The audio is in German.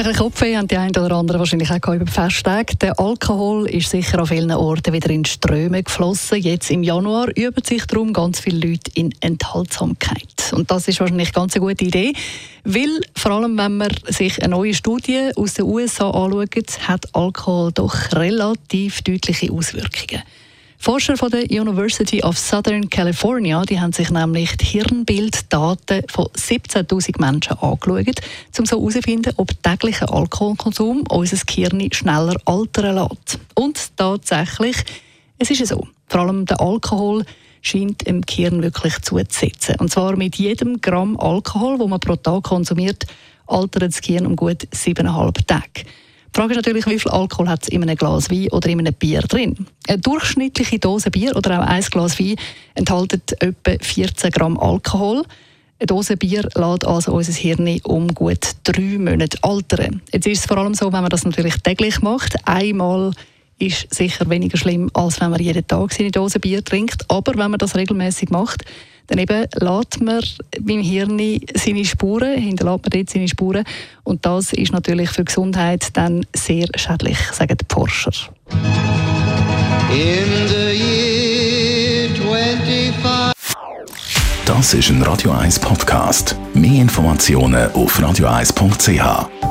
ein bisschen Kopfweh haben die einen oder anderen wahrscheinlich auch über die. Der Alkohol ist sicher an vielen Orten wieder in Ströme geflossen. Jetzt im Januar üben sich darum ganz viele Leute in Enthaltsamkeit. Und das ist wahrscheinlich ganz eine gute Idee, weil vor allem, wenn man sich eine neue Studie aus den USA anschaut, hat Alkohol doch relativ deutliche Auswirkungen. Forscher von der University of Southern California die haben sich nämlich die Hirnbilddaten von 17.000 Menschen angeschaut, um so herauszufinden, ob täglicher Alkoholkonsum unser Gehirn schneller altern lässt. Und tatsächlich, es ist so. Vor allem der Alkohol scheint im Gehirn wirklich zuzusetzen. Und zwar mit jedem Gramm Alkohol, wo man pro Tag konsumiert, altert das Gehirn um gut siebeneinhalb Tage. Die Frage ist natürlich, wie viel Alkohol hat es in einem Glas Wein oder in einem Bier drin? Eine durchschnittliche Dose Bier oder auch ein Glas Wein enthält etwa 14 Gramm Alkohol. Eine Dose Bier lässt also unser Hirn um gut drei Monate altern. Jetzt ist es vor allem so, wenn man das natürlich täglich macht. Einmal ist sicher weniger schlimm, als wenn man jeden Tag seine Dose Bier trinkt. Aber wenn man das regelmäßig macht, dann eben lässt man beim Hirn seine Spuren, hinterlässt man dort seine Spuren. Und das ist natürlich für die Gesundheit dann sehr schädlich, sagen die Forscher. Das ist ein Radio 1 Podcast. Mehr Informationen auf radio1.ch.